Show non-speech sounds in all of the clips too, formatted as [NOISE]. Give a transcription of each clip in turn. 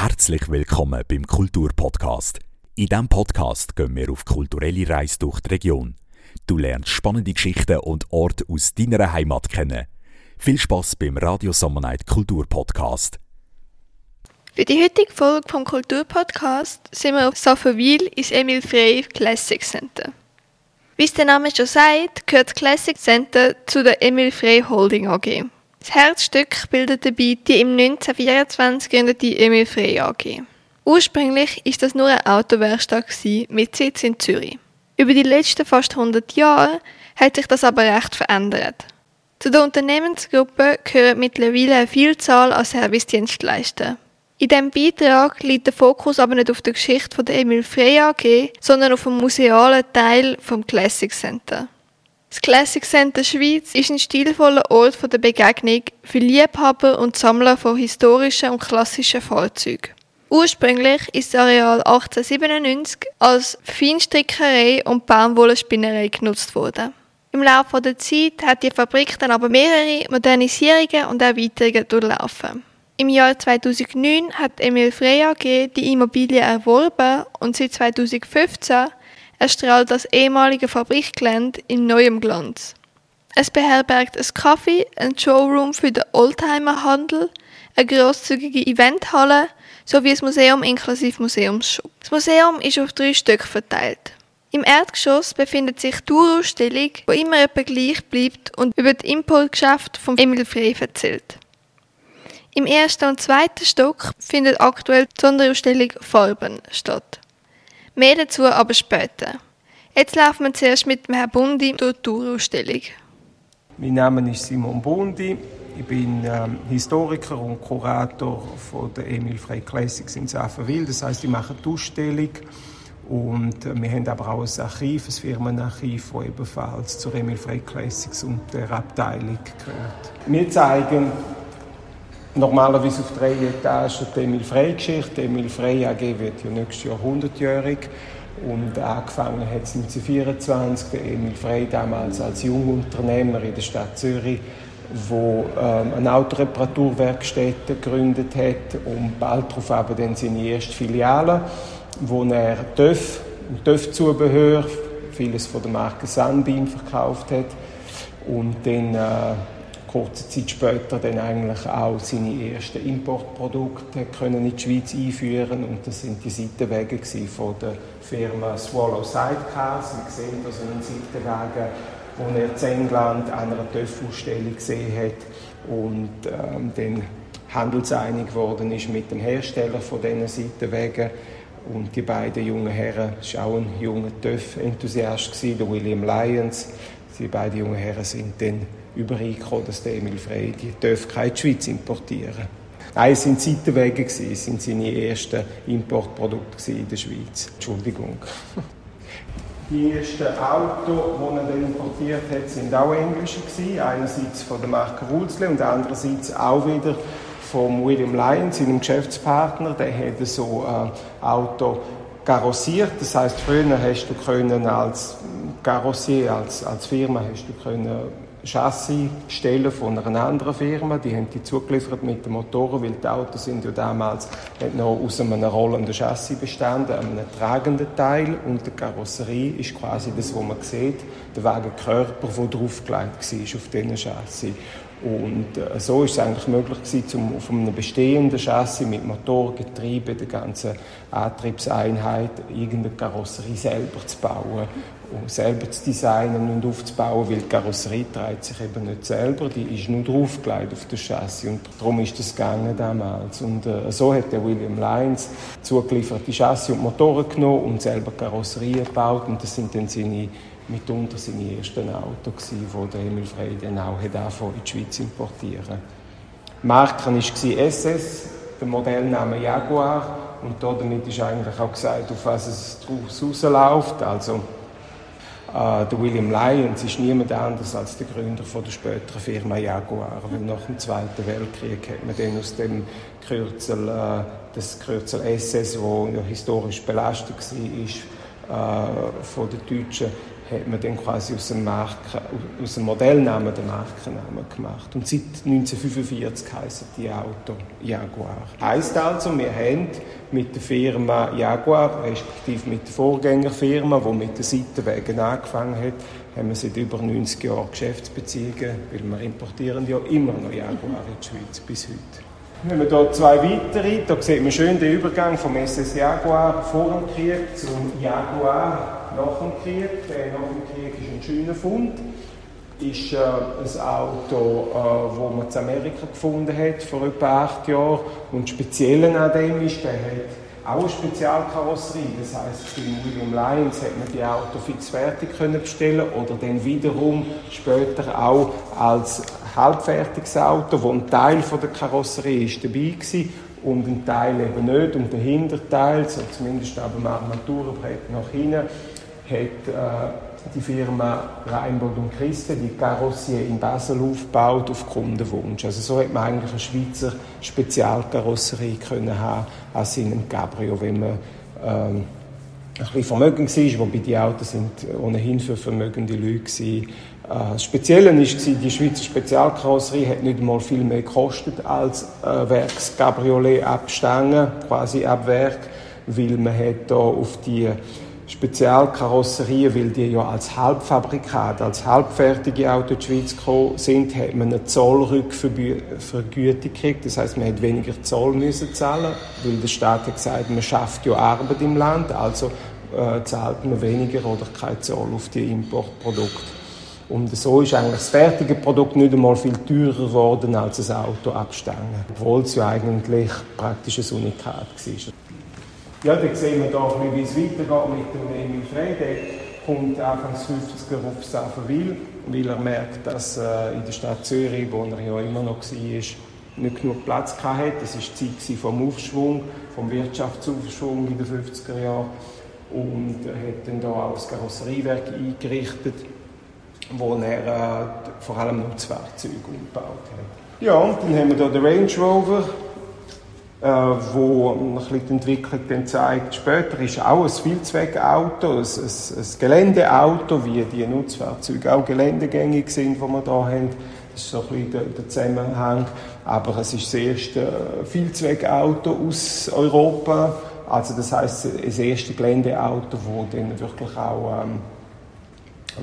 Herzlich willkommen beim Kulturpodcast. In diesem Podcast gehen wir auf kulturelle Reise durch die Region. Du lernst spannende Geschichten und Orte aus deiner Heimat kennen. Viel Spaß beim Radio Summer Night Kulturpodcast. Für die heutige Folge vom Kulturpodcast sind wir auf Safenwil ins Emil Frey Classic Center. Wie es der Name schon sagt, gehört das Classic Center zu der Emil Frey Holding AG. Das Herzstück bildet dabei die im 1924 gegründete Emil Frey AG. Ursprünglich ist das nur eine Autowerkstatt mit Sitz in Zürich. Über die letzten fast 100 Jahre hat sich das aber recht verändert. Zu der Unternehmensgruppe gehören mittlerweile eine Vielzahl an Servicedienstleister. In diesem Beitrag liegt der Fokus aber nicht auf der Geschichte der Emil Frey AG, sondern auf dem musealen Teil vom Classic Center. Das Classic Center Schweiz ist ein stilvoller Ort der Begegnung für Liebhaber und Sammler von historischen und klassischen Fahrzeugen. Ursprünglich ist das Areal 1897 als Feinstrickerei und Baumwollspinnerei genutzt worden. Im Laufe der Zeit hat die Fabrik dann aber mehrere Modernisierungen und Erweiterungen durchlaufen. Im Jahr 2009 hat Emil Frey AG die Immobilie erworben und seit 2015 erstrahlt das ehemalige Fabrikgelände in neuem Glanz. Es beherbergt ein Kaffee, ein Showroom für den Oldtimerhandel, eine grosszügige Eventhalle sowie ein Museum inklusive Museumsshop. Das Museum ist auf drei Stücke verteilt. Im Erdgeschoss befindet sich die Tourausstellung, die immer etwa gleich bleibt und über das Importgeschäft von Emil Frey erzählt. Im ersten und zweiten Stock findet aktuell die Sonderausstellung Farben statt. Mehr dazu aber später. Jetzt laufen wir zuerst mit dem Herrn Bundi durch die Tourausstellung. Mein Name ist Simon Bundi. Ich bin ähm, Historiker und Kurator von der Emil Frey Classics in Safenwil. Das heißt, ich mache die Ausstellung und äh, wir haben aber auch ein Archiv, ein Firmenarchiv, das ebenfalls zur Emil Frey Classics und der Abteilung gehört. Wir zeigen normalerweise auf drei Etagen die Emil Frey Geschichte. Die Emil Frey AG wird ja nächstes Jahr 100-jährig und angefangen hat es 1924 der Emil Frey damals als Jungunternehmer in der Stadt Zürich, wo ähm, eine Autoreparaturwerkstätte gegründet hat und bald darauf aber dann seine erste Filiale, wo er TÜV, TÜV-Zubehör, vieles von der Marke Sunbeam verkauft hat. Und dann äh, kurze Zeit später dann eigentlich auch seine ersten Importprodukte können in die Schweiz einführen und das sind die Seitenwege von der Firma Swallow Sidecars. Wir sehen da so einen Seitenwagen, den er in England an einer TÜV-Ausstellung gesehen hat und ähm, dann handelseinig geworden ist mit dem Hersteller von diesen Seitenwegen und die beiden jungen Herren, das war auch ein junger TÜV-Enthusiast, William Lyons. Die beiden jungen Herren sind dann übereingekommen, dass der Emil Frey die in die Schweiz importieren. Nein, es waren Seitenwege, es sind seine ersten Importprodukte in der Schweiz. Entschuldigung. [LAUGHS] Die ersten Autos, die er dann importiert hat, sind auch englische Einerseits von der Marke Wulzle und andererseits auch wieder von William Lyon, seinem Geschäftspartner. Der hat so ein Auto karossiert. Das heißt, früher hast du können als Karossier, als, als Firma, hast du können Chassis stellen von einer anderen Firma. Die haben die zugeliefert mit den Motoren, weil die Autos sind ja damals noch aus einem rollenden Chassis bestanden, einem tragenden Teil und die Karosserie ist quasi das, was man sieht, der Wagenkörper, der draufgelegt war auf diesen Chassis. Und äh, so ist es eigentlich möglich gewesen, auf einem bestehenden Chassis mit Motor, Getriebe, der ganzen Antriebseinheit irgendeine Karosserie selber zu bauen und selber zu designen und aufzubauen, weil die Karosserie trägt sich eben nicht selber, die ist nur draufgelegt auf das Chassis und darum ist das gegangen damals. Und äh, so hat der William Lyons zugelieferte Chassis und Motoren genommen und selber Karosserien gebaut und das sind dann seine mitunter seine ersten Autos, die der Emil Frey dann auch hat in die Schweiz importieren. Marken war SS, der Modellname Jaguar und damit ist eigentlich auch gesagt, auf was es rausläuft. Also Uh, der William Lyons ist niemand anders als der Gründer von der späteren Firma Jaguar. Weil nach dem Zweiten Weltkrieg hat man dann aus dem Kürzel, uh, das Kürzel SS, das ja historisch belastet war, uh, von den Deutschen, hat man dann quasi aus dem, Marke, aus dem Modellnamen den Markennamen gemacht. Und seit 1945 heißen die Auto Jaguar. Heißt also, wir haben mit der Firma Jaguar, respektive mit der Vorgängerfirma, die mit den Seitenwegen angefangen hat, haben wir seit über 90 Jahren Geschäftsbeziehungen, weil wir importieren ja immer noch Jaguar in die Schweiz bis heute. Wenn wir hier zwei weitere, da sieht man schön den Übergang vom SS Jaguar vor dem Krieg zum Jaguar nach dem Krieg. Der nach dem Krieg ist ein schöner Fund. Ist äh, ein Auto, äh, das man in Amerika gefunden hat vor etwa acht Jahren. Und das Spezielle an dem ist, der hat auch eine Spezialkarosserie. Das heisst, bei William Lyons hat man die Auto fix fertig können bestellen oder dann wiederum später auch als halbfertiges Auto, wo ein Teil von der Karosserie ist dabei war und ein Teil eben nicht. Und der Hinterteil, so zumindest aber dem Armaturenbrett nach hinten, hat äh, die Firma Reinbold und Christe die Karosserie in Basel aufgebaut auf Kundenwunsch. Also so hat man eigentlich eine Schweizer Spezialkarosserie können haben als in einem Cabrio, wenn man ähm, ein bisschen vermögend war, wobei die Autos sind ohnehin für vermögende Leute waren. Äh, das Spezielle war, die Schweizer Spezialkarosserie hat nicht einmal viel mehr gekostet als äh, Werks Cabriolet abstangen, quasi ab Werk, weil man hat da auf die Spezialkarosserien, weil die ja als Halbfabrikat, als halbfertige Autos in die Schweiz gekommen sind, hat man eine Zollrückvergütung gekriegt. Das heißt, man hat weniger Zoll müssen zahlen, weil der Staat hat gesagt, man schafft ja Arbeit im Land, also äh, zahlt man weniger oder kein Zoll auf die Importprodukte. Und so ist eigentlich das fertige Produkt nicht einmal viel teurer geworden als das Auto abstangen, obwohl es ja eigentlich praktisch ein Unikat war. Ja, dann sehen wir hier, wie es weitergeht mit dem Emil Frey. Der kommt Anfang des 50er auf Saferwil, weil er merkt, dass äh, in der Stadt Zürich, wo er ja immer noch war, nicht genug Platz hatte. Das war die Zeit vom Aufschwung, vom Wirtschaftsaufschwung in den 50er Jahren. Und er hat dann hier auch das Karosseriewerk eingerichtet, wo er äh, vor allem Nutzfahrzeuge umgebaut hat. Ja, und dann haben wir hier den Range Rover, wo ein bisschen die Entwicklung dann zeigt. Später ist auch ein Vielzweckauto, ein, ein, ein Geländeauto, wie die Nutzfahrzeuge auch geländegängig sind, die wir hier haben. Das ist so ein bisschen der, der Zusammenhang. Aber es ist das erste Vielzweckauto aus Europa. Also das heißt das erste Geländeauto, das dann wirklich auch ähm,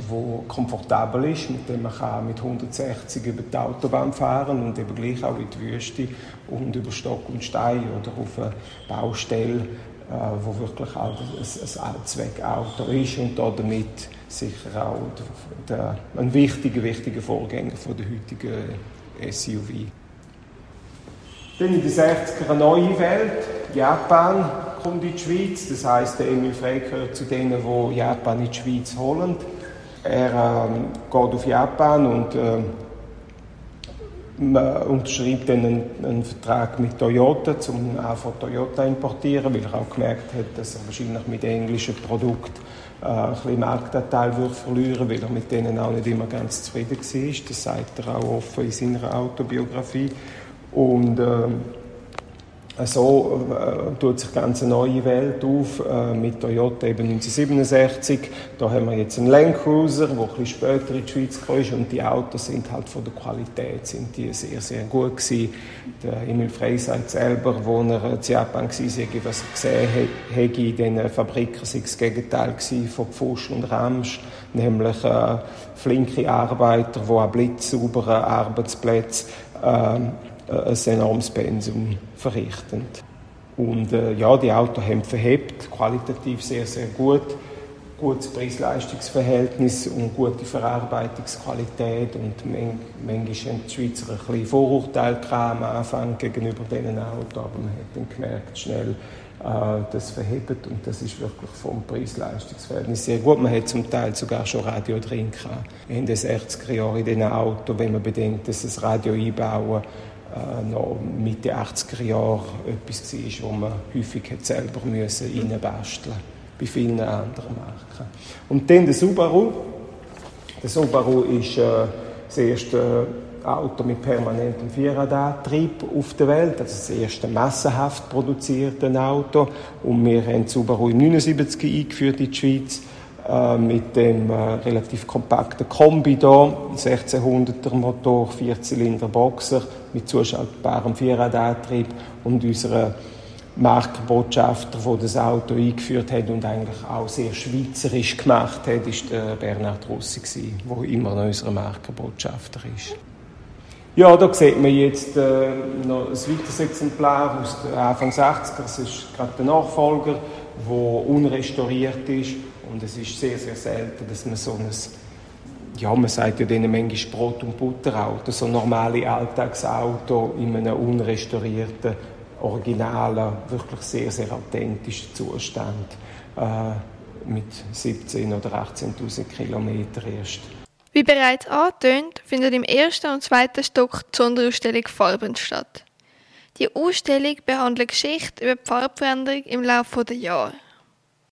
wo komfortabel ist, mit dem man kann mit 160 über die Autobahn fahren und eben gleich auch in die Wüste und über Stock und Stein oder auf eine Baustelle, äh, wo wirklich auch ein, ein Allzweckauto ist und damit sicher auch der, der, ein wichtiger, wichtiger Vorgänger von der heutigen SUV. Dann in den 60er eine neue Welt. Japan kommt in die Schweiz. Das heißt, der Emil Frey gehört zu denen, die Japan in die Schweiz holen. Er ähm, geht auf Japan und äh, unterschreibt dann einen, einen, Vertrag mit Toyota, um auch von Toyota importieren, weil er auch gemerkt hat, dass er wahrscheinlich mit englischen Produkten äh, ein bisschen Marktanteil würde verlieren, weil er mit denen auch nicht immer ganz zufrieden war. Das sagt er auch offen in seiner Autobiografie. Und äh, so äh, tut sich ganz eine neue Welt auf äh, mit Toyota eben 1967. Da haben wir jetzt einen Land Cruiser, der ein bisschen später in die Schweiz kam und die Autos sind halt von der Qualität sind die sehr, sehr gut gewesen. Der Emil Frey sagt selber, wo er in Japan war, was er gesehen hat in diesen Fabriken, sei das Gegenteil von Pfusch und Ramsch, nämlich äh, flinke Arbeiter, die an blitzsauberen Arbeitsplätzen äh, ein enormes Pensum verrichten. Und äh, ja, die Autos haben verhebt, qualitativ sehr, sehr gut. Gutes Preis-Leistungs-Verhältnis und gute Verarbeitungsqualität. Und manchmal haben die Schweizer ein bisschen Vorurteile am Anfang gegenüber diesen Autos, aber man hat dann gemerkt, schnell, äh, das verhebt und das ist wirklich vom Preis-Leistungs-Verhältnis sehr gut. Man hat zum Teil sogar schon Radio drin gehabt. In den 60er Jahren in diesen Autos, wenn man bedenkt, dass das Radio einbauen äh, noch Mitte 80er Jahre etwas war, wo man häufig selber müssen reinbasteln bei vielen anderen Marken. Und dann der Subaru. Der Subaru ist äh, das erste Auto mit permanentem Vierradantrieb auf der Welt, also das erste massenhaft produzierte Auto. Und wir haben Subaru im 79 eingeführt in die Schweiz. äh, mit dem äh, relativ kompakten Kombi hier, 1600er Motor, 4-Zylinder Boxer mit zuschaltbarem Vierradantrieb und unserer Markenbotschafter, der das Auto eingeführt hat und eigentlich auch sehr schweizerisch gemacht hat, ist der Bernhard Rossi, der immer noch unser Markenbotschafter ist. Ja, da sieht man jetzt äh, noch ein weiteres Exemplar aus den Anfang 60er. Das ist gerade der Nachfolger, der unrestauriert ist. Und es ist sehr, sehr selten, dass man so ein, ja, man sagt ja denen manchmal Brot- und Butterauto, so normale Alltagsauto in einem unrestaurierten, originalen, wirklich sehr, sehr authentischen Zustand äh, mit 17.000 oder 18.000 Kilometern erst. Wie bereits angetönt, findet im ersten und zweiten Stock die Sonderausstellung Farben statt. Die Ausstellung behandelt Geschichte über die Farbveränderung im Laufe der Jahre.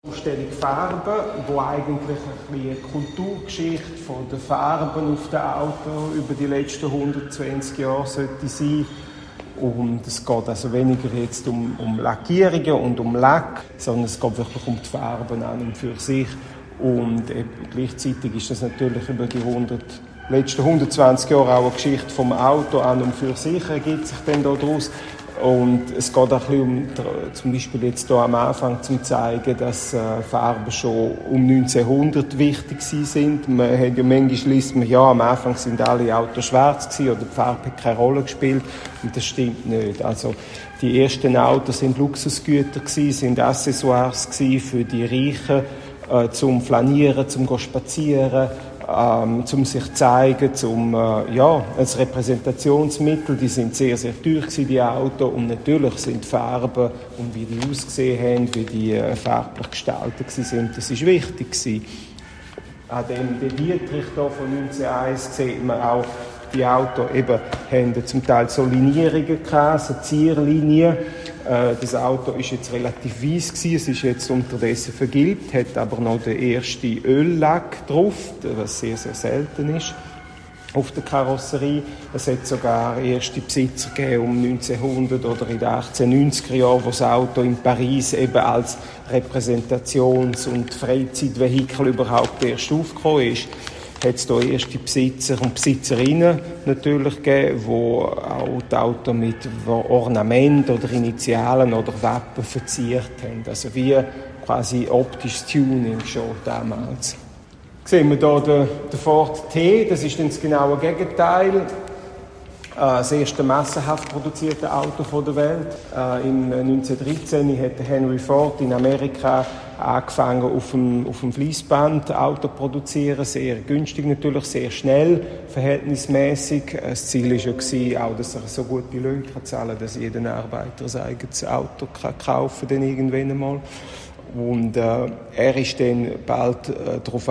Ausstellung Farben, wo eigentlich eine Kulturgeschichte von den Farben auf dem Auto über die letzten 120 Jahre sollte sein. Und es geht also weniger jetzt um, um Lackierungen und um Lack, sondern es geht wirklich um die Farben an und für sich. Und gleichzeitig ist das natürlich über die 100, letzten 120 Jahre auch eine Geschichte vom Auto an und für sich ergibt sich dann daraus. Und es geht auch ein bisschen um, zum Beispiel jetzt hier am Anfang zu zeigen, dass äh, Farben schon um 1900 wichtig sind. Man hat ja manchmal liest man, ja, am Anfang sind alle Autos schwarz oder die Farbe hat keine Rolle gespielt. Und das stimmt nicht. Also, die ersten Autos sind Luxusgüter gewesen, sind Accessoires für die Reichen äh, zum Flanieren, zum Spazieren, ähm, zum sich zeigen, zum äh, ja als Repräsentationsmittel. Die sind sehr sehr teuer gewesen, die Autos und natürlich sind die Farben und wie die ausgesehen haben, wie die äh, farblich gestaltet sind, das ist wichtig gewesen. An dem Dietrich hier von 1901 sieht man auch die Autos eben haben zum Teil so Linierungen gehabt, so Zierlinien äh, das Auto ist jetzt relativ weiß gewesen, es ist jetzt unterdessen vergilbt, hat aber noch den ersten Öllack drauf, was sehr, sehr selten ist auf der Karosserie. Es hat sogar erste Besitzer gegeben um 1900 oder in den 1890er Jahren, wo das Auto in Paris eben als Repräsentations- und Freizeitvehikel überhaupt erst aufgekommen ist hat es hier erste Besitzer und Besitzerinnen natürlich gegeben, die auch die Autos mit Ornament oder Initialen oder Wappen verziert haben. Also wie quasi optisches Tuning schon damals. Sehen wir hier den, den Ford T, das ist dann das genaue Gegenteil. Äh, das erste massenhaft produzierte Auto der Welt. Äh, Im 1913 hat Henry Ford in Amerika angefangen auf dem, auf dem Fließband Auto zu produzieren, sehr günstig natürlich, sehr schnell, verhältnismäßig. Das Ziel war ja auch, dass er so gute Löhne zahlen kann, dass jeder Arbeiter sein eigenes Auto kann kaufen kann, irgendwann einmal. Und äh, er ist dann bald äh, darauf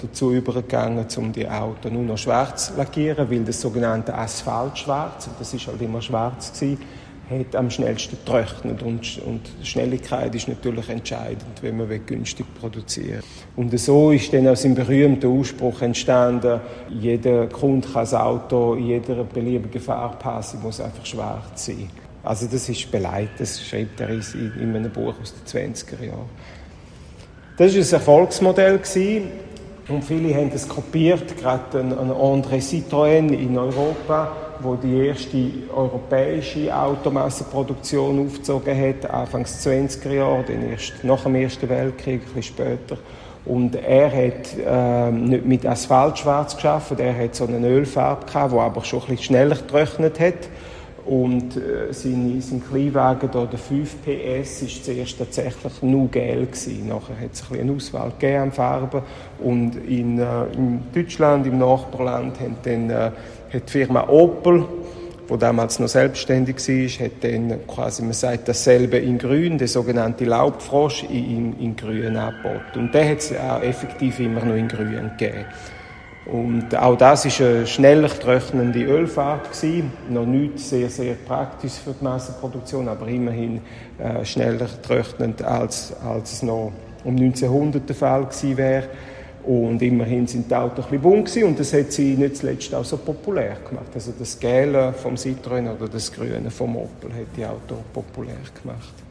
dazu übergegangen, um die Autos nur noch schwarz zu lackieren, weil das sogenannte Asphaltschwarz, das ist halt immer schwarz gewesen, hat am schnellsten trocknet und, und Schnelligkeit ist natürlich entscheidend, wenn man günstig produzieren Und so ist dann aus dem berühmten Ausspruch entstanden, jeder Kunde kann das Auto in jeder beliebigen Farbe passen, muss einfach schwarz sein. Also das ist beleidigt, das schreibt er in, in einem Buch aus den 20er Jahren. Das war ein Erfolgsmodell und viele haben es kopiert, gerade ein André Citroën in Europa wo die erste europäische Automassenproduktion aufgezogen hat, Anfangs 20er Jahre, dann erst nach dem Ersten Weltkrieg, ein bisschen später. Und er hat äh, nicht mit Asphaltschwarz geschafft, er hat so eine Ölfarbe die aber schon ein bisschen schneller getrocknet hat. Und äh, sein, sein Kleinwagen, da, der 5 PS, war zuerst tatsächlich nur gel. Nachher hat es ein eine Auswahl an Farben. Und in, äh, in Deutschland, im Nachbarland, haben dann, äh, hat die Firma Opel, die damals noch selbstständig war, hat dann quasi, man sagt dasselbe in grün, der sogenannte Laubfrosch in, in, in grün angeboten. Und der hat es auch effektiv immer noch in grün gegeben. Und auch das ist eine schneller trocknende Ölfarbe gewesen. Noch nicht sehr, sehr praktisch für die Massenproduktion, aber immerhin äh, schneller trocknend, als, als es noch um 1900 der Fall gewesen wäre. Und immerhin sind die Autos ein bisschen bunt gewesen, und das hat sie nicht zuletzt auch so populär gemacht. Also das Gelbe vom Citroën oder das Grüne vom Opel hat die Autos populär gemacht.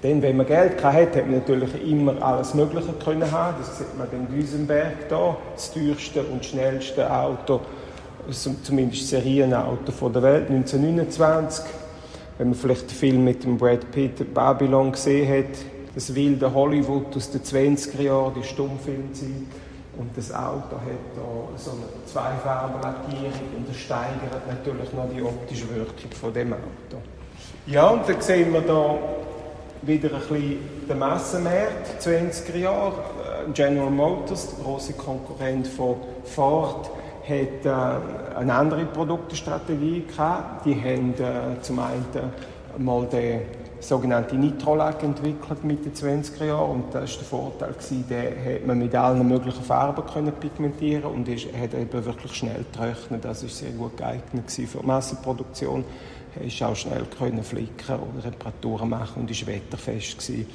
Dann, wenn man Geld hatte, hat man natürlich immer alles Mögliche können haben. Das sieht man in Duisenberg hier, das teuerste und schnellste Auto, zumindest Serienauto der Welt, 1929. Wenn man vielleicht den Film mit dem Brad Pitt Babylon gesehen hat, das wilde Hollywood aus den 20er Jahren, die Stummfilmzeit. Und das Auto hat da so eine Zweifarbenlackierung und das steigert natürlich noch die optische Wirkung von dem Auto. Ja, und dann sehen wir hier wieder ein bisschen den Massenmarkt, 20er Jahre. Äh, General Motors, der große Konkurrent von Ford, hat äh, eine andere Produktstrategie gehabt. Die haben äh, zum einen mal den sogenannte Nitrolack entwickelt mit den 20er Jahren und das war der Vorteil, gewesen, den hat man mit allen möglichen Farben können pigmentieren und ist, hat eben wirklich schnell getrocknet, das ist sehr gut geeignet für die Massenproduktion, ist auch schnell können flicken oder Reparaturen machen und ist wetterfest gewesen.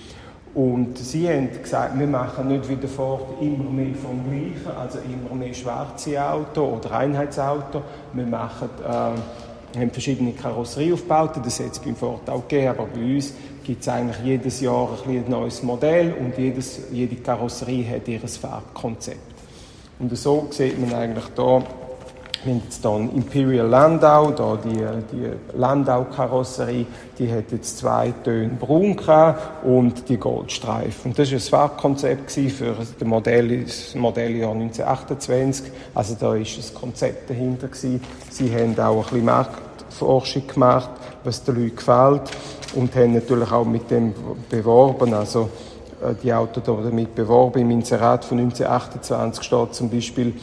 Und sie haben gesagt, wir machen nicht wieder fort immer mehr vom Gleichen, also immer mehr schwarze Auto oder Einheitsauto. Wir machen äh, haben verschiedene Karosserieaufbauten, das hat es beim Ford auch gegeben, aber bei uns gibt es eigentlich jedes Jahr ein, ein neues Modell und jedes, jede Karosserie hat ihr Farbkonzept. Und so sieht man eigentlich hier, wir haben jetzt hier ein Imperial Landau, hier die, die Landau-Karosserie, die hat jetzt zwei Töne braun und die Goldstreifen. Das war ein Farbkonzept für das Modell, Modelljahr 1928, also da ist das Konzept dahinter gewesen. Sie haben auch ein bisschen Marktforschung gemacht, was den Leuten gefällt und haben natürlich auch mit dem beworben, also äh, die Autos damit beworben. Im Inserat von 1928 steht zum Beispiel,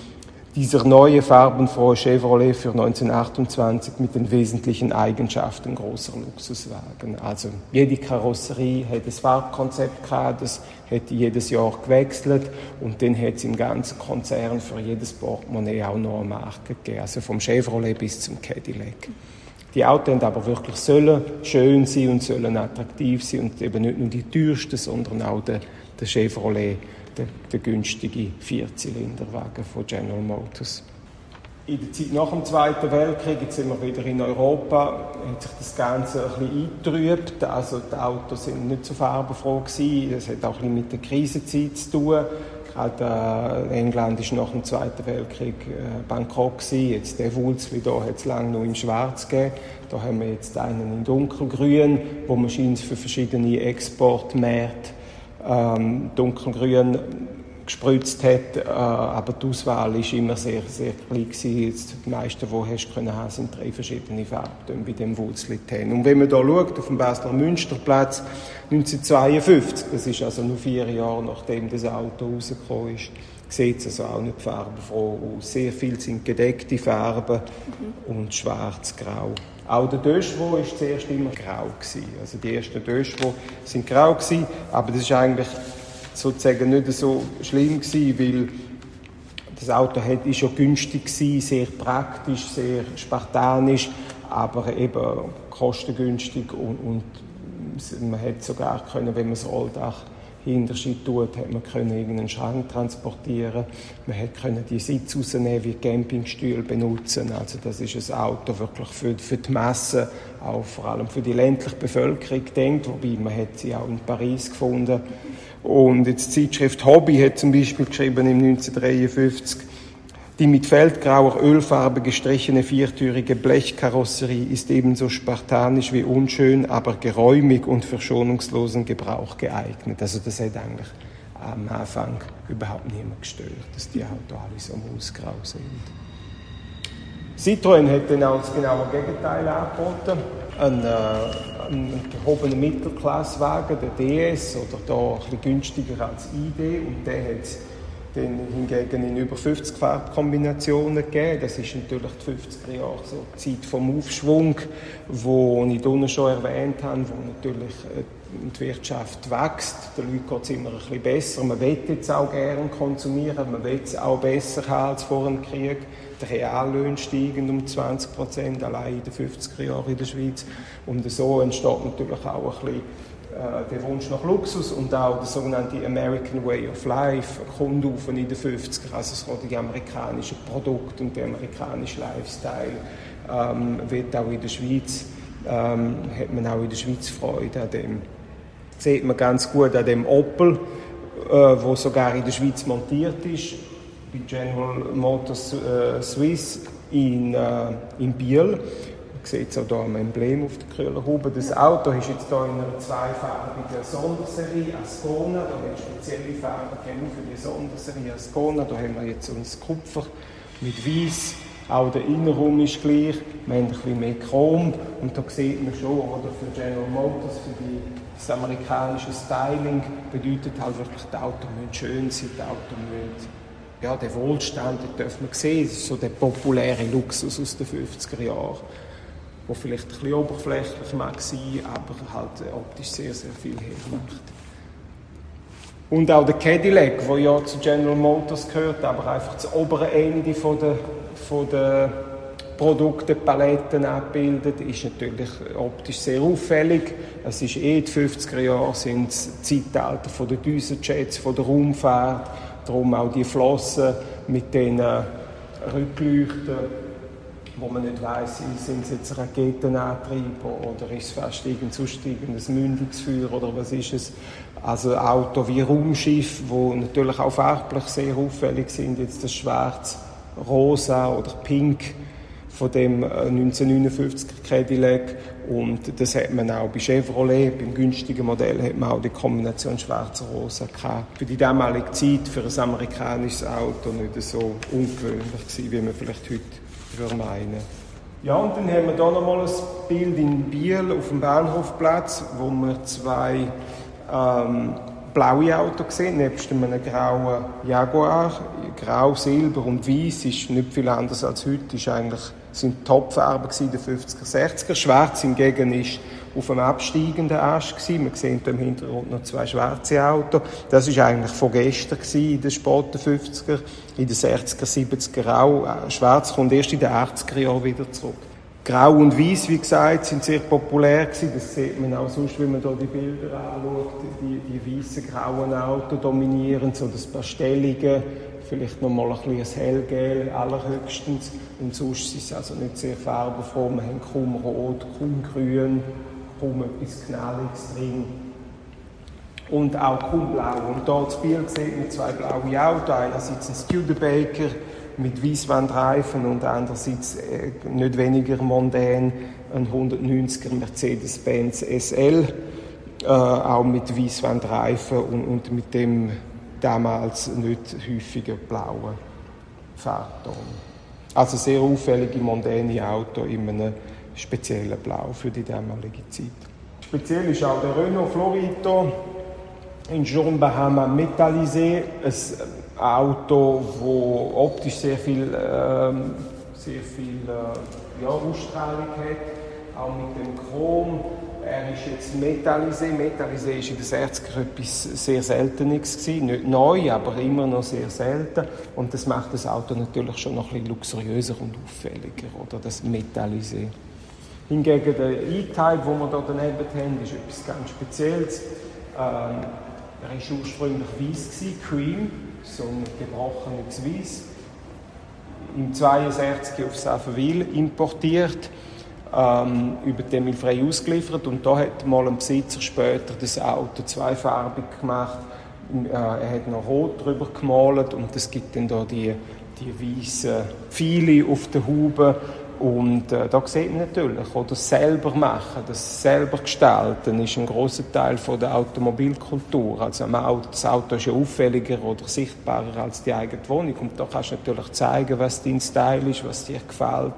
dieser neue farbenfrohe Chevrolet für 1928 mit den wesentlichen Eigenschaften großer Luxuswagen. Also jede Karosserie hat das Farbkonzept gehabt, das hat jedes Jahr gewechselt und dann hat es im ganzen Konzern für jedes Portemonnaie auch noch eine Marke gegeben, also vom Chevrolet bis zum Cadillac. Die Autos haben aber wirklich sollen schön sein und sollen attraktiv sein und eben nicht nur die teuersten, sondern auch der, der Chevrolet der, der günstige Vierzylinderwagen von General Motors. In der Zeit nach dem Zweiten Weltkrieg, jetzt sind wir wieder in Europa, hat sich das Ganze ein bisschen eingetrübt. Also die Autos sind nicht so farbenfroh gewesen. Das hat auch ein mit der Krisenzeit zu tun. Gerade äh, England ist nach dem Zweiten Weltkrieg äh, bankrott gewesen. Jetzt der Wulzli da hat es lange noch in Schwarz gegeben. Da haben wir jetzt einen in dunkelgrün, wo man für verschiedene Exportmärkte ähm, dunkelgrün gespritzt hat, äh, aber die Auswahl war immer sehr, sehr klein gewesen. Die meisten, die hast können haben, sind drei verschiedene Farben bei dem Wurzelten. Und wenn man hier schaut, auf dem Basler Münsterplatz 1952, das ist also nur vier Jahre nachdem das Auto rausgekommen ist, sieht es also auch nicht farbenfroh aus. Sehr viel sind gedeckte Farben mhm. und schwarz-grau. Auch der Döschwo war zuerst immer grau. Gewesen. Also die ersten Döschwo sind grau, gewesen, aber das ist eigentlich sozusagen nicht so schlimm gewesen, weil das Auto hat, schon günstig gewesen, sehr praktisch, sehr spartanisch, aber eben kostengünstig und, und man hätte sogar können, wenn man das Rolldach Hinterschied tut, hat man können irgendeinen Schrank transportieren, man hat können die Sitze rausnehmen, wie Campingstühle benutzen. Also das ist ein Auto wirklich für, für die Masse, auch vor allem für die ländliche Bevölkerung denkt, wobei man hat sie auch in Paris gefunden. Und jetzt die Zeitschrift Hobby hat zum Beispiel geschrieben im 1953 die mit feldgrauer Ölfarbe gestrichene viertürige Blechkarosserie ist ebenso spartanisch wie unschön, aber geräumig und für schonungslosen Gebrauch geeignet. Also das hat eigentlich am Anfang überhaupt niemand gestört, dass die Autos alle so mausgrau sind. Citroën hat dann auch das genaue Gegenteil angeboten. Ein, äh, ein gehobener Mittelklassewagen, der DS, oder da ein bisschen günstiger als ID, und der hat dann hingegen in über 50 Farbkombinationen gegeben. Das ist natürlich die 50er Jahre, so die Zeit vom Aufschwung, wo ich unten schon erwähnt habe, wo natürlich äh, die Wirtschaft wächst. Den Leuten geht es immer ein bisschen besser. Man will jetzt auch gerne konsumieren, man will es auch besser haben als vor dem Krieg. Der Reallöhne steigen um 20 Prozent allein in den 50er Jahren in der Schweiz. Und so entsteht natürlich auch ein bisschen der Wunsch nach Luxus und auch der sogenannte American Way of Life kommt auf in den 50er, also so die amerikanischen Produkte und der amerikanische Lifestyle ähm, wird auch in der Schweiz, ähm, hat man auch in der Schweiz Freude an dem. Das sieht man ganz gut an dem Opel, äh, wo sogar in der Schweiz montiert ist, bei General Motors äh, Swiss in, äh, in Biel. Sieht es auch hier am Emblem auf der Kühlerhaube. Das Auto ist jetzt hier in einer zweifarbigen Sonderserie Ascona. Da haben spezielle Farben für die Sonderserie Ascona. Da haben wir jetzt uns Kupfer mit Weiß. Auch der Innenraum ist gleich. Wir haben ein bisschen mehr Chrom. Und da sieht man schon, oder für General Motors, für die, das amerikanische Styling, bedeutet halt wirklich, die Autos müssen schön sein, die Autos müssen ja, den Wohlstand, den darf man sehen. Das ist so der populäre Luxus aus den 50er Jahren wo vielleicht ein bisschen oberflächlich mag sein, aber halt optisch sehr, sehr viel hermacht. Und auch der Cadillac, der ja zu General Motors gehört, aber einfach das obere Ende von der, von der Produktepaletten abbildet, ist natürlich optisch sehr auffällig. Es ist eh die 50er Jahre, sind das Zeitalter von der Düsenjets, von der Raumfahrt, darum auch die Flossen mit den Rückleuchten wo man nicht weiß, sind es jetzt Raketenantrieb oder ist es fast irgendein sonst Mündungsfeuer oder was ist es. Also Auto wie Raumschiff, wo natürlich auch farblich sehr auffällig sind, jetzt das Schwarz, Rosa oder Pink von dem 1959er äh, Cadillac und das hat man auch bei Chevrolet, beim günstigen Modell hat man auch die Kombination schwarz-rosa gehabt. Für die damalige Zeit, für ein amerikanisches Auto nicht so ungewöhnlich gewesen, wie man vielleicht heute würde meinen. Ja, und dann haben wir hier nochmal ein Bild in Biel auf dem Bahnhofplatz, wo wir zwei ähm, blaue Autos sehen, nebst einem grauen Jaguar. Grau, Silber und Weiß ist nicht viel anders als heute. Ist eigentlich, sind Topfarben der 50er, 60er. Schwarz hingegen ist auf einem absteigenden Ast gewesen. Wir sehen im Hintergrund noch zwei schwarze Autos. Das ist eigentlich von gestern gewesen, in den späten 50er, in den 60er, 70er auch. Äh, Schwarz kommt erst in den 80er Jahren wieder zurück. Grau und Weiß, wie gesagt, sind sehr populär gewesen. Das sieht man auch sonst, wenn man hier die Bilder anschaut. Die, die weißen, grauen Autos dominieren, so das Pastellige, vielleicht noch mal ein bisschen hellgel allerhöchstens. Und sonst ist es also nicht sehr farbenfroh. Wir haben kaum Rot, kaum Grün, kaum etwas Knalliges drin. Und auch kaum Blau. Und hier das Bild sieht man zwei blaue Autos. Einerseits ein Studebaker mit Weißwandreifen und andererseits äh, nicht weniger mondän ein 190er Mercedes-Benz SL, äh, auch mit Weißwandreifen und, und mit dem damals nicht häufigen blauen Farbton. Also sehr auffällige mondäne Auto in einem speziellen Blau für die damalige Zeit. Speziell ist auch der Renault Florito in Jaune Bahama Metallisé, ein Auto, das optisch sehr viel, ähm, sehr viel äh, ja, Ausstrahlung hat, auch mit dem Chrom. Er ist jetzt Metallisé. Metallisé ist in den 60er etwas sehr Seltenes gewesen. Nicht neu, aber immer noch sehr selten. Und das macht das Auto natürlich schon noch ein bisschen luxuriöser und auffälliger, oder? Das Metallisé. Hingegen der E-Type, den wir hier daneben haben, ist etwas ganz Spezielles. Ähm, er war ursprünglich weiß, Cream, so ein gebrochenes Weiß. Im 62 auf Saffenwil importiert, ähm, über den Emil frei ausgeliefert und da hat mal ein Besitzer später das Auto zweifarbig gemacht. Äh, er hat noch rot drüber gemalt und es gibt dann da die, die weißen Pfeile auf der Haube und äh, da sieht man natürlich, oder das selber machen, das selber gestalten, ist ein großer Teil von der Automobilkultur. Also das Auto ist ja auffälliger oder sichtbarer als die eigene Wohnung. Und da kannst du natürlich zeigen, was dein Style ist, was dir gefällt,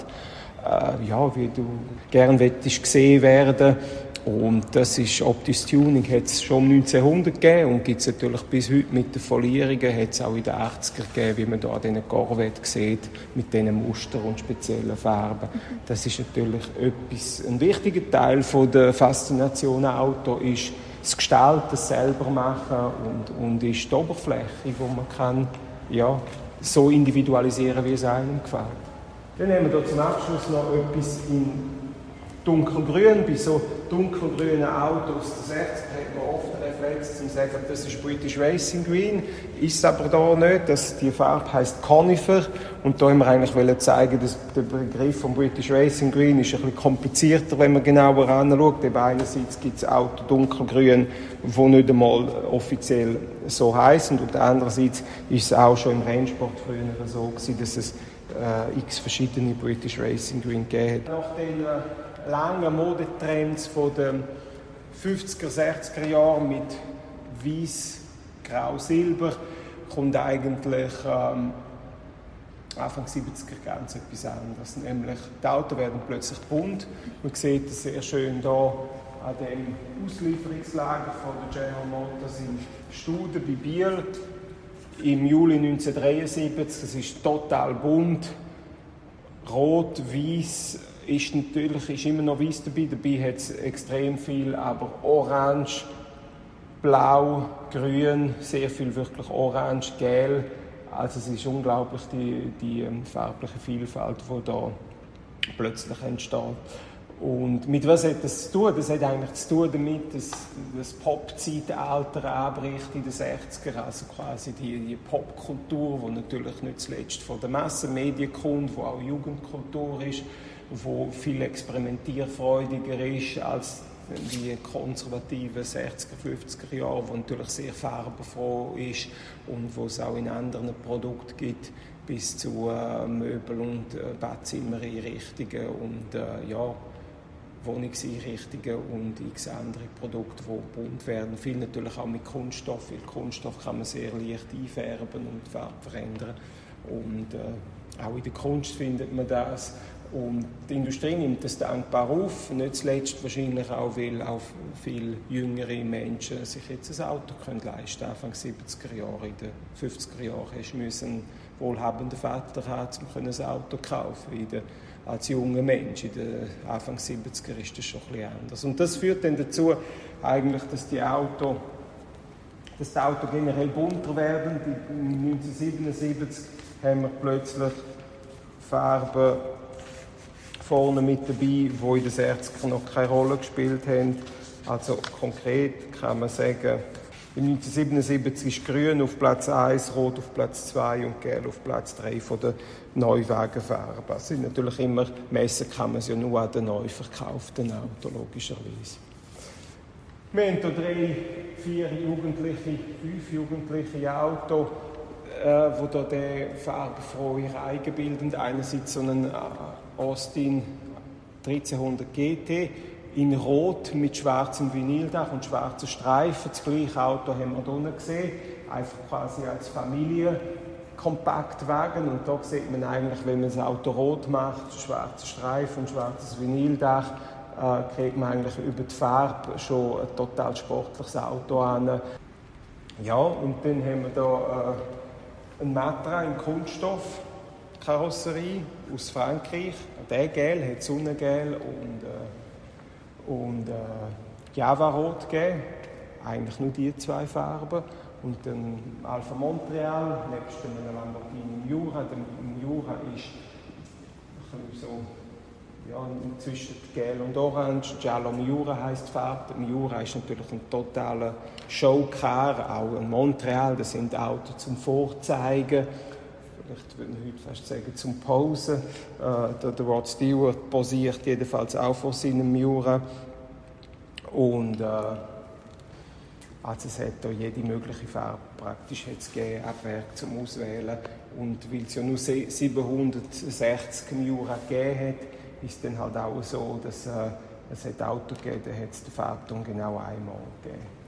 äh, ja, wie du gern gesehen werden und das ist, optisches Tuning hat es schon 1900 gegeben und gibt es natürlich bis heute mit den Folierungen, hat es auch in den 80er gegeben, wie man hier an diesen Corvette sieht, mit diesen Mustern und speziellen Farben. Das ist natürlich etwas, ein wichtiger Teil von der Faszination Auto ist das Gestalten, das selber machen und, und ist die Oberfläche, wo man kann, ja, so individualisieren, wie es einem gefällt. Dann haben wir hier zum Abschluss noch etwas in dunkelgrün. Bei so dunkelgrünen Autos der 60 hat man oft den Reflex zu sagen, das ist British Racing Green. Ist es aber da nicht. Das, die Farbe heißt Conifer. Und da wollen wir eigentlich zeigen, dass der Begriff von British Racing Green ist ein bisschen komplizierter, wenn man genauer anschaut. Eben einerseits gibt es Auto dunkelgrün, wo nicht einmal offiziell so heißen und andererseits ist es auch schon im Rennsport früher so gewesen, dass es äh, x verschiedene British Racing Green gegeben hat. Nach den äh, langen Modetrends von den 50er, 60er Jahren mit weiß, grau, silber kommt eigentlich ähm, Anfang 70er ganz etwas anderes. Nämlich die Autos werden plötzlich bunt. Man sieht das sehr schön hier an dem Auslieferungslager von der General Motors in Studen bei Biel im Juli 1973. Es ist total bunt. Rot, weiß ist natürlich ist immer noch weiß dabei. Dabei hat es extrem viel, aber orange, blau, grün, sehr viel wirklich orange, gelb. Also es ist unglaublich die, die ähm, farbliche Vielfalt, die da plötzlich entsteht. Und mit was hat das zu tun? Das hat eigentlich zu tun damit, dass das Pop-Zeitalter anbricht in den 60er, also quasi die, die Popkultur, die natürlich nicht zuletzt von den Massenmedien kommt, wo auch Jugendkultur ist, wo viel experimentierfreudiger ist als die konservativen 60er, 50er Jahre, wo natürlich sehr farbenfroh ist und wo es auch in anderen Produkten gibt, bis zu äh, Möbel- und äh, Badzimmereinrichtungen und äh, ja, Wohnungseinrichtungen und x andere Produkte, die bunt werden. Viel natürlich auch mit Kunststoff, weil Kunststoff kann man sehr leicht einfärben und Farbe verändern. Und äh, auch in der Kunst findet man das. Und die Industrie nimmt das dankbar auf, nicht zuletzt wahrscheinlich auch, weil auch viele jüngere Menschen sich jetzt ein Auto können leisten können. Anfang 70er Jahre, in den 50er Jahren hast du einen wohlhabenden Vater haben, um ein Auto zu kaufen. als junger Mensch, in den Anfang 70er ist das schon ein bisschen anders. Und das führt dann dazu, eigentlich, dass die Auto dass die Autos generell bunter werden. 1977 haben wir plötzlich Farben vorne mit dabei, die in den 60 noch keine Rolle gespielt haben. Also konkret kann man sagen, in 1977 ist Grün auf Platz 1, Rot auf Platz 2 und Gelb auf Platz 3 von der Neuwagenfarben. Das sind natürlich immer, messen kann man es ja nur an den neu verkauften Autos, logischerweise. Wir haben hier drei, vier Jugendliche, fünf jugendliche Autos, äh, wo da farbenfrohe Reigen bilden. Einerseits so einen äh, Austin 1300 GT in Rot mit schwarzem Vinyldach und schwarzen Streifen. Das gleiche Auto haben wir hier gesehen, einfach quasi als Familie. Kompaktwagen und da sieht man eigentlich, wenn man das Auto rot macht, schwarze Streifen und schwarzes Vinyldach, äh, kriegt man eigentlich über die Farbe schon ein total sportliches Auto an. Ja, und dann haben wir hier äh, ein Matra in Kunststoff Karosserie aus Frankreich. Der Gel hat Sonnengel und, äh, und äh, Java-Rot gegeben. Eigentlich nur die zwei Farben. Und dann Alfa Montreal, nebst einem Lamborghini Jura. Der Jura ist so ja, zwischen Gel und Orange. Giallo Miura heisst die Farbe. Miura ist natürlich ein totaler Showcar, auch in Montreal. Das sind Autos zum Vorzeigen vielleicht würde ich heute fast sagen, zum Posen. Äh, der, Rod Stewart posiert jedenfalls auch vor seinem Jura. Und äh, also es hat hier jede mögliche Farbe praktisch gegeben, Abwerk zum Auswählen. Und weil es ja nur 760 im Jura gegeben hat, ist es dann halt auch so, dass äh, es hat Auto gegeben, da hat es den Farbton genau einmal gegeben.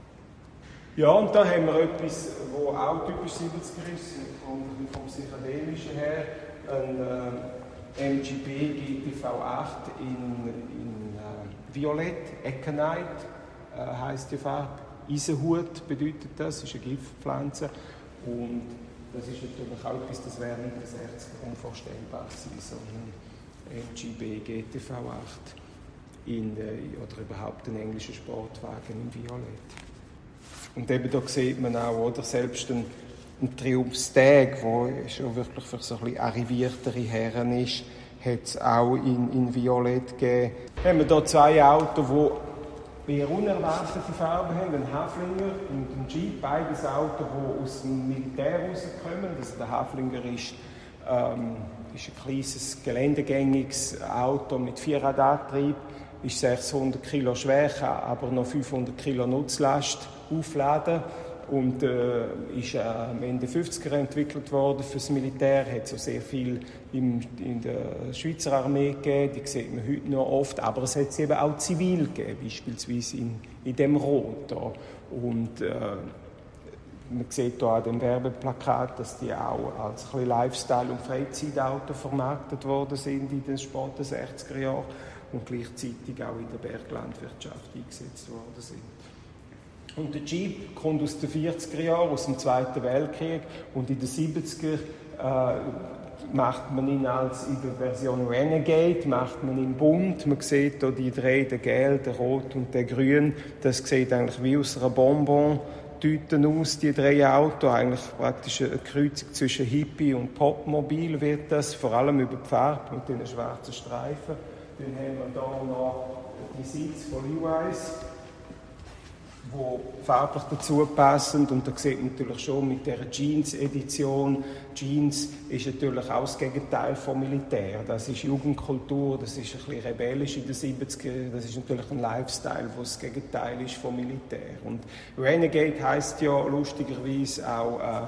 Ja, und da haben wir etwas, das auch typisch 70er ist, vom, vom Psychedelischen her, ein äh, MGB GTV8 in, in äh, Violett, Econite äh, heisst die Farbe. Eisenhut bedeutet das, ist eine Giftpflanze. Und das ist natürlich auch etwas, das wäre in den 60 unvorstellbar gewesen, so ein MGB GTV8 in, äh, oder überhaupt ein englischer Sportwagen in Violett. Und eben da sieht man auch, oder, selbst ein, ein Triumphstag, der schon wirklich für so ein bisschen arriviertere Herren ist, hat es auch in, in Violett gegeben. Haben wir hier zwei Autos, die eher unerwartete Farben haben, ein Haflinger und ein Jeep, beides Autos, die aus dem Militär rauskommen. Also der Haflinger ist, ähm, ist ein kleines, geländegängiges Auto mit Vierradantrieb, ist 600 Kilo schwer, aber noch 500 Kilo Nutzlast aufladen und äh, ist äh, am Ende 50er entwickelt worden für das Militär. Hat so sehr viel im, in der Schweizer Armee gegeben, die sieht man heute noch oft, aber es hat sie eben auch zivil gegeben, beispielsweise in, in dem Rot. Da. Und äh, man sieht hier an dem Werbeplakat, dass die auch als Lifestyle- und Freizeitauto vermarktet worden sind in den späten 60er Jahren und gleichzeitig auch in der Berglandwirtschaft eingesetzt worden sind. Und der Jeep kommt aus den 40er Jahren, aus dem Zweiten Weltkrieg. Und in den 70er äh, macht man ihn als in der Version Renegade, macht man ihn bunt. Man sieht hier die drei, der Gel, der Rot und der Grün. Das sieht eigentlich wie aus einer Bonbon. Tüten aus, die drei Autos. Eigentlich praktisch eine Kreuzung zwischen Hippie und Popmobil wird das, vor allem über die Farbe mit den schwarzen Streifen. Dann haben wir hier noch die Sitz von Levi's wo farblich dazu passen und da sieht man natürlich schon mit der Jeans-Edition, Jeans ist natürlich auch das Gegenteil vom Militär. Das ist Jugendkultur, das ist ein bisschen rebellisch in den 70er, das ist natürlich ein Lifestyle, wo das Gegenteil ist vom Militär. Und Renegade heißt ja lustigerweise auch äh,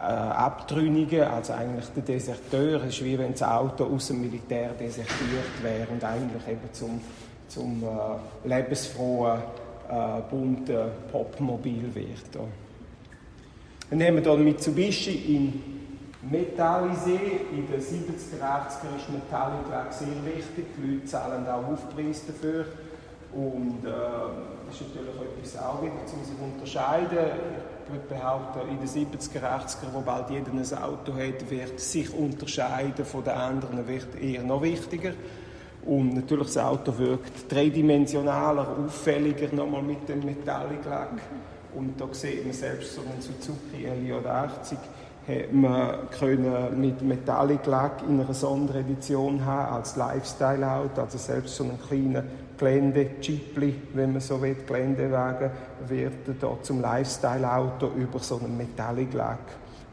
äh, Abtrünnige, also eigentlich der Deserteur, es ist wie wenn das Auto aus dem Militär desertiert wäre und eigentlich eben zum, zum äh, lebensfrohen äh, bunten Popmobil wird. Dann haben wir hier Mitsubishi in Metallisee. In den 70er, 80er ist Metallic sehr wichtig. Die Leute zahlen auch Aufpreis dafür. Und äh, das ist natürlich etwas auch wieder, um sich unterscheiden. Ich würde behaupten, in den 70er, 80er, wo bald jeder ein Auto hat, wird sich unterscheiden von den anderen wird eher noch wichtiger. Und natürlich das Auto wirkt dreidimensionaler, auffälliger nochmal mit dem Metallic Lack. Und da sieht man selbst so einen Suzuki LJ80 hat man können mit Metallic Lack in einer Sonderedition haben als Lifestyle-Auto, also selbst so einen kleinen Gelände-Jeepli, wenn man so will, Geländewagen, wird da zum Lifestyle-Auto über so einen Metallic Lack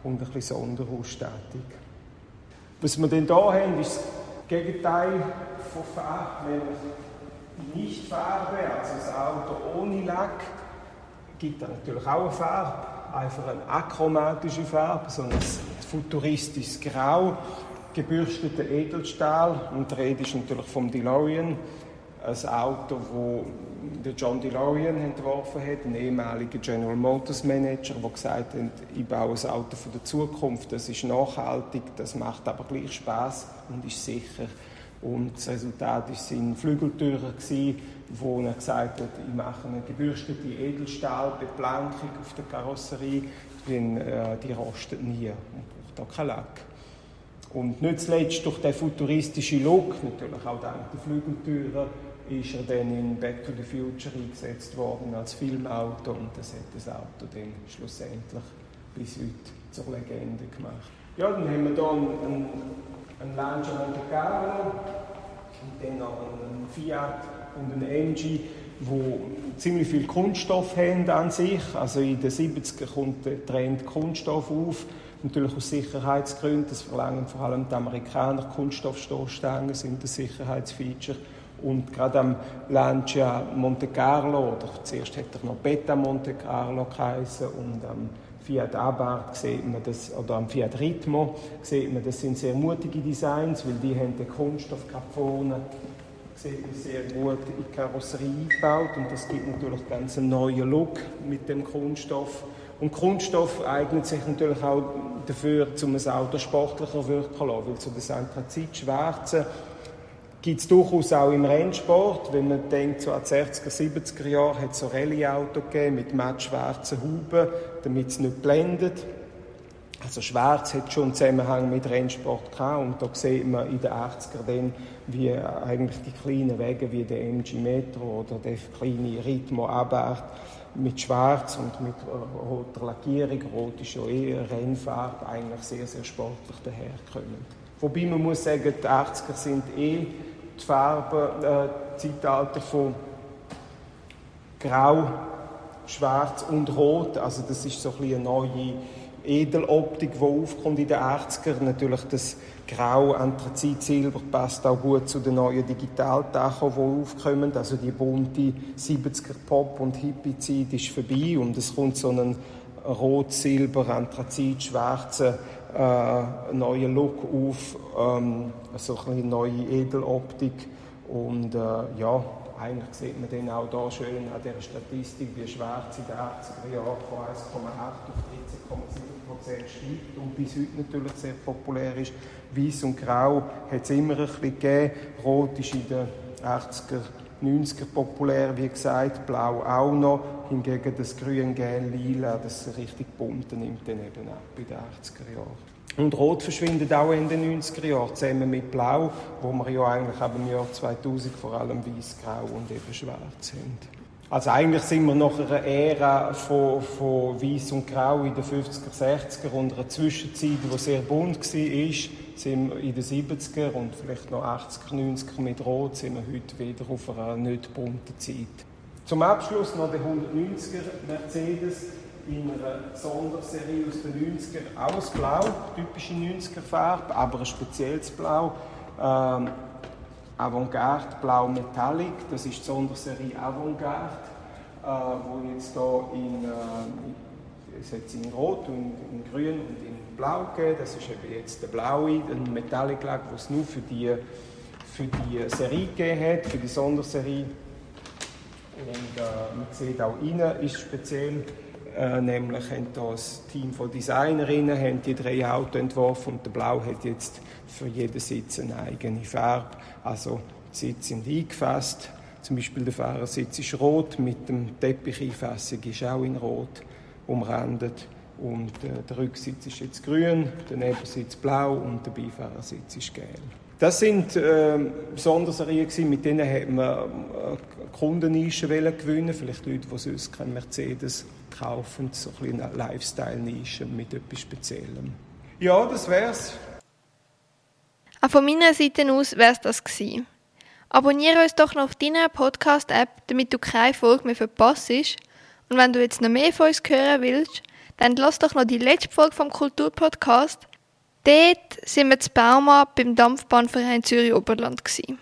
und ein bisschen Sonderausstattung. Was wir denn hier haben, ist das Gegenteil von Farbe, nämlich Nicht-Farbe, also das Auto ohne Lack, gibt dann natürlich auch eine Farbe, einfach eine achromatische Farbe, so ein futuristisches Grau, gebürsteter Edelstahl und die Rede ist natürlich vom DeLorean, ein Auto, das John DeLorean entworfen hat, ein ehemaliger General Motors Manager, der gesagt hat, ich baue ein Auto für die Zukunft, das ist nachhaltig, das macht aber gleich Spaß und ist sicher. Und das Resultat war sein Flügeltürer, wo er gesagt hat, ich mache eine gebürstete Edelstahlbeplankung auf der Karosserie, denn äh, die rostet nie und braucht auch keinen Lack. Und nicht zuletzt durch den futuristischen Look, natürlich auch dank der Flügeltürer, ist er dann in Back to the Future eingesetzt worden als Filmauto und das hat das Auto dann schlussendlich bis heute zur Legende gemacht. Ja, dann haben wir hier einen, einen Lancia Monte Carlo und dann noch einen Fiat und einen MG, wo ziemlich viel Kunststoff haben an sich. Also in den 70er kommt der Trend Kunststoff auf. Natürlich aus Sicherheitsgründen, das verlangen vor allem die Amerikaner, Kunststoffstoßstangen sind das Sicherheitsfeature. Und gerade am Lancia Monte Carlo, oder zuerst hat er noch Beta Monte Carlo geheißen und am Fiat Abarth sieht man das, oder am Fiat Ritmo sieht man, das sind sehr mutige Designs, weil die haben den Kunststoffkap vorne sieht man sehr gut in die Karosserie eingebaut und das gibt natürlich ganz einen neuen Look mit dem Kunststoff. Und Kunststoff eignet sich natürlich auch dafür, um ein Auto sportlicher wirken zu lassen, weil so das Anthrazit-Schwarze gibt es durchaus auch im Rennsport. Wenn man denkt, so an die 60er, 70er Jahre hat es so Rallye-Auto gegeben mit matt-schwarzen Huben, damit es nicht blendet. Also schwarz hat schon einen Zusammenhang mit Rennsport gehabt und da sieht man in den 80er dann, wie eigentlich die kleinen Wege wie der MG Metro oder der kleine Ritmo Abarth mit Schwarz und mit roter Lackierung, rot ist ja eher Rennfarbe, eigentlich sehr, sehr sportlich daherkommen. Wobei man muss sagen, die 80er sind eh die Farben, äh, Zeitalter von Grau, Schwarz und Rot. Also das ist so ein eine neue Edeloptik, die aufkommt in den 80er. Natürlich das Grau, Anthrazit, Silber passt auch gut zu den neuen Digitaltachen, die aufkommen. Also die bunte 70er Pop- und Hippie-Zeit ist vorbei und es kommt so ein Rot, Silber, Anthrazit, schwarzer äh, neuer Look auf, ähm, so eine neue Edeloptik und äh, ja, eigentlich sieht man dann auch hier schön an dieser Statistik, wie schwarz in den 80er Jahren von 1,8 auf 13,7 Prozent steigt und bis heute natürlich sehr populär ist. Weiß und Grau hat es immer ein bisschen gegeben. Rot ist in den 80er 90er populär, wie gesagt, Blau auch noch. Hingegen das Grün, Gelb, Lila, das richtig bunte nimmt dann eben ab in den 80er Jahren. Und Rot verschwindet auch in den 90er Jahren, zusammen mit Blau, wo wir ja eigentlich ab dem Jahr 2000 vor allem weiß, grau und eben schwarz haben. Also eigentlich sind wir nach einer Ära von, von Weiß und Grau in den 50er, 60er und einer Zwischenzeit, die sehr bunt war, sind wir in den 70er und vielleicht noch 80er, 90er mit Rot, sind wir heute wieder auf einer nicht bunten Zeit. Zum Abschluss noch der 190er Mercedes in einer Sonderserie aus den 90er aus Blau, typische 90er Farbe, aber ein spezielles Blau. Ähm, Avantgarde Blau Metallic, das ist die Sonderserie Avantgarde, äh, wo jetzt hier in, äh, in Rot und in Grün und in Blau gegeben. Das ist eben jetzt der blaue, ein Metallic Lack, den es nur für die, für die Serie gegeben hat, für die Sonderserie. Und äh, man sieht auch innen ist speziell äh, nämlich haben das Team von Designerinnen haben die drei Autos entworfen und der Blau hat jetzt für jeden Sitz eine eigene Farbe. Also die Sitze sind eingefasst. Zum Beispiel der Fahrersitz ist rot, mit dem Teppicheinfassung ist auch in rot umrandet. Und äh, der Rücksitz ist jetzt grün, der Nebensitz blau und der Beifahrersitz ist gelb. Das sind äh, Sonderserien, mit denen hat man äh, Kundennischen gewinnen Vielleicht Leute, die sonst keinen Mercedes kaufen, so ein Lifestyle-Nische mit etwas Speziellem. Ja, das wär's. Auch von meiner Seite aus wär's das gewesen. Abonniere uns doch noch auf deiner Podcast-App, damit du keine Folge mehr verpasst. Und wenn du jetzt noch mehr von uns hören willst, dann lass doch noch die letzte Folge vom Kulturpodcast. Dort sind wir zu Bauma beim Dampfbahnverein Zürich Oberland gewesen.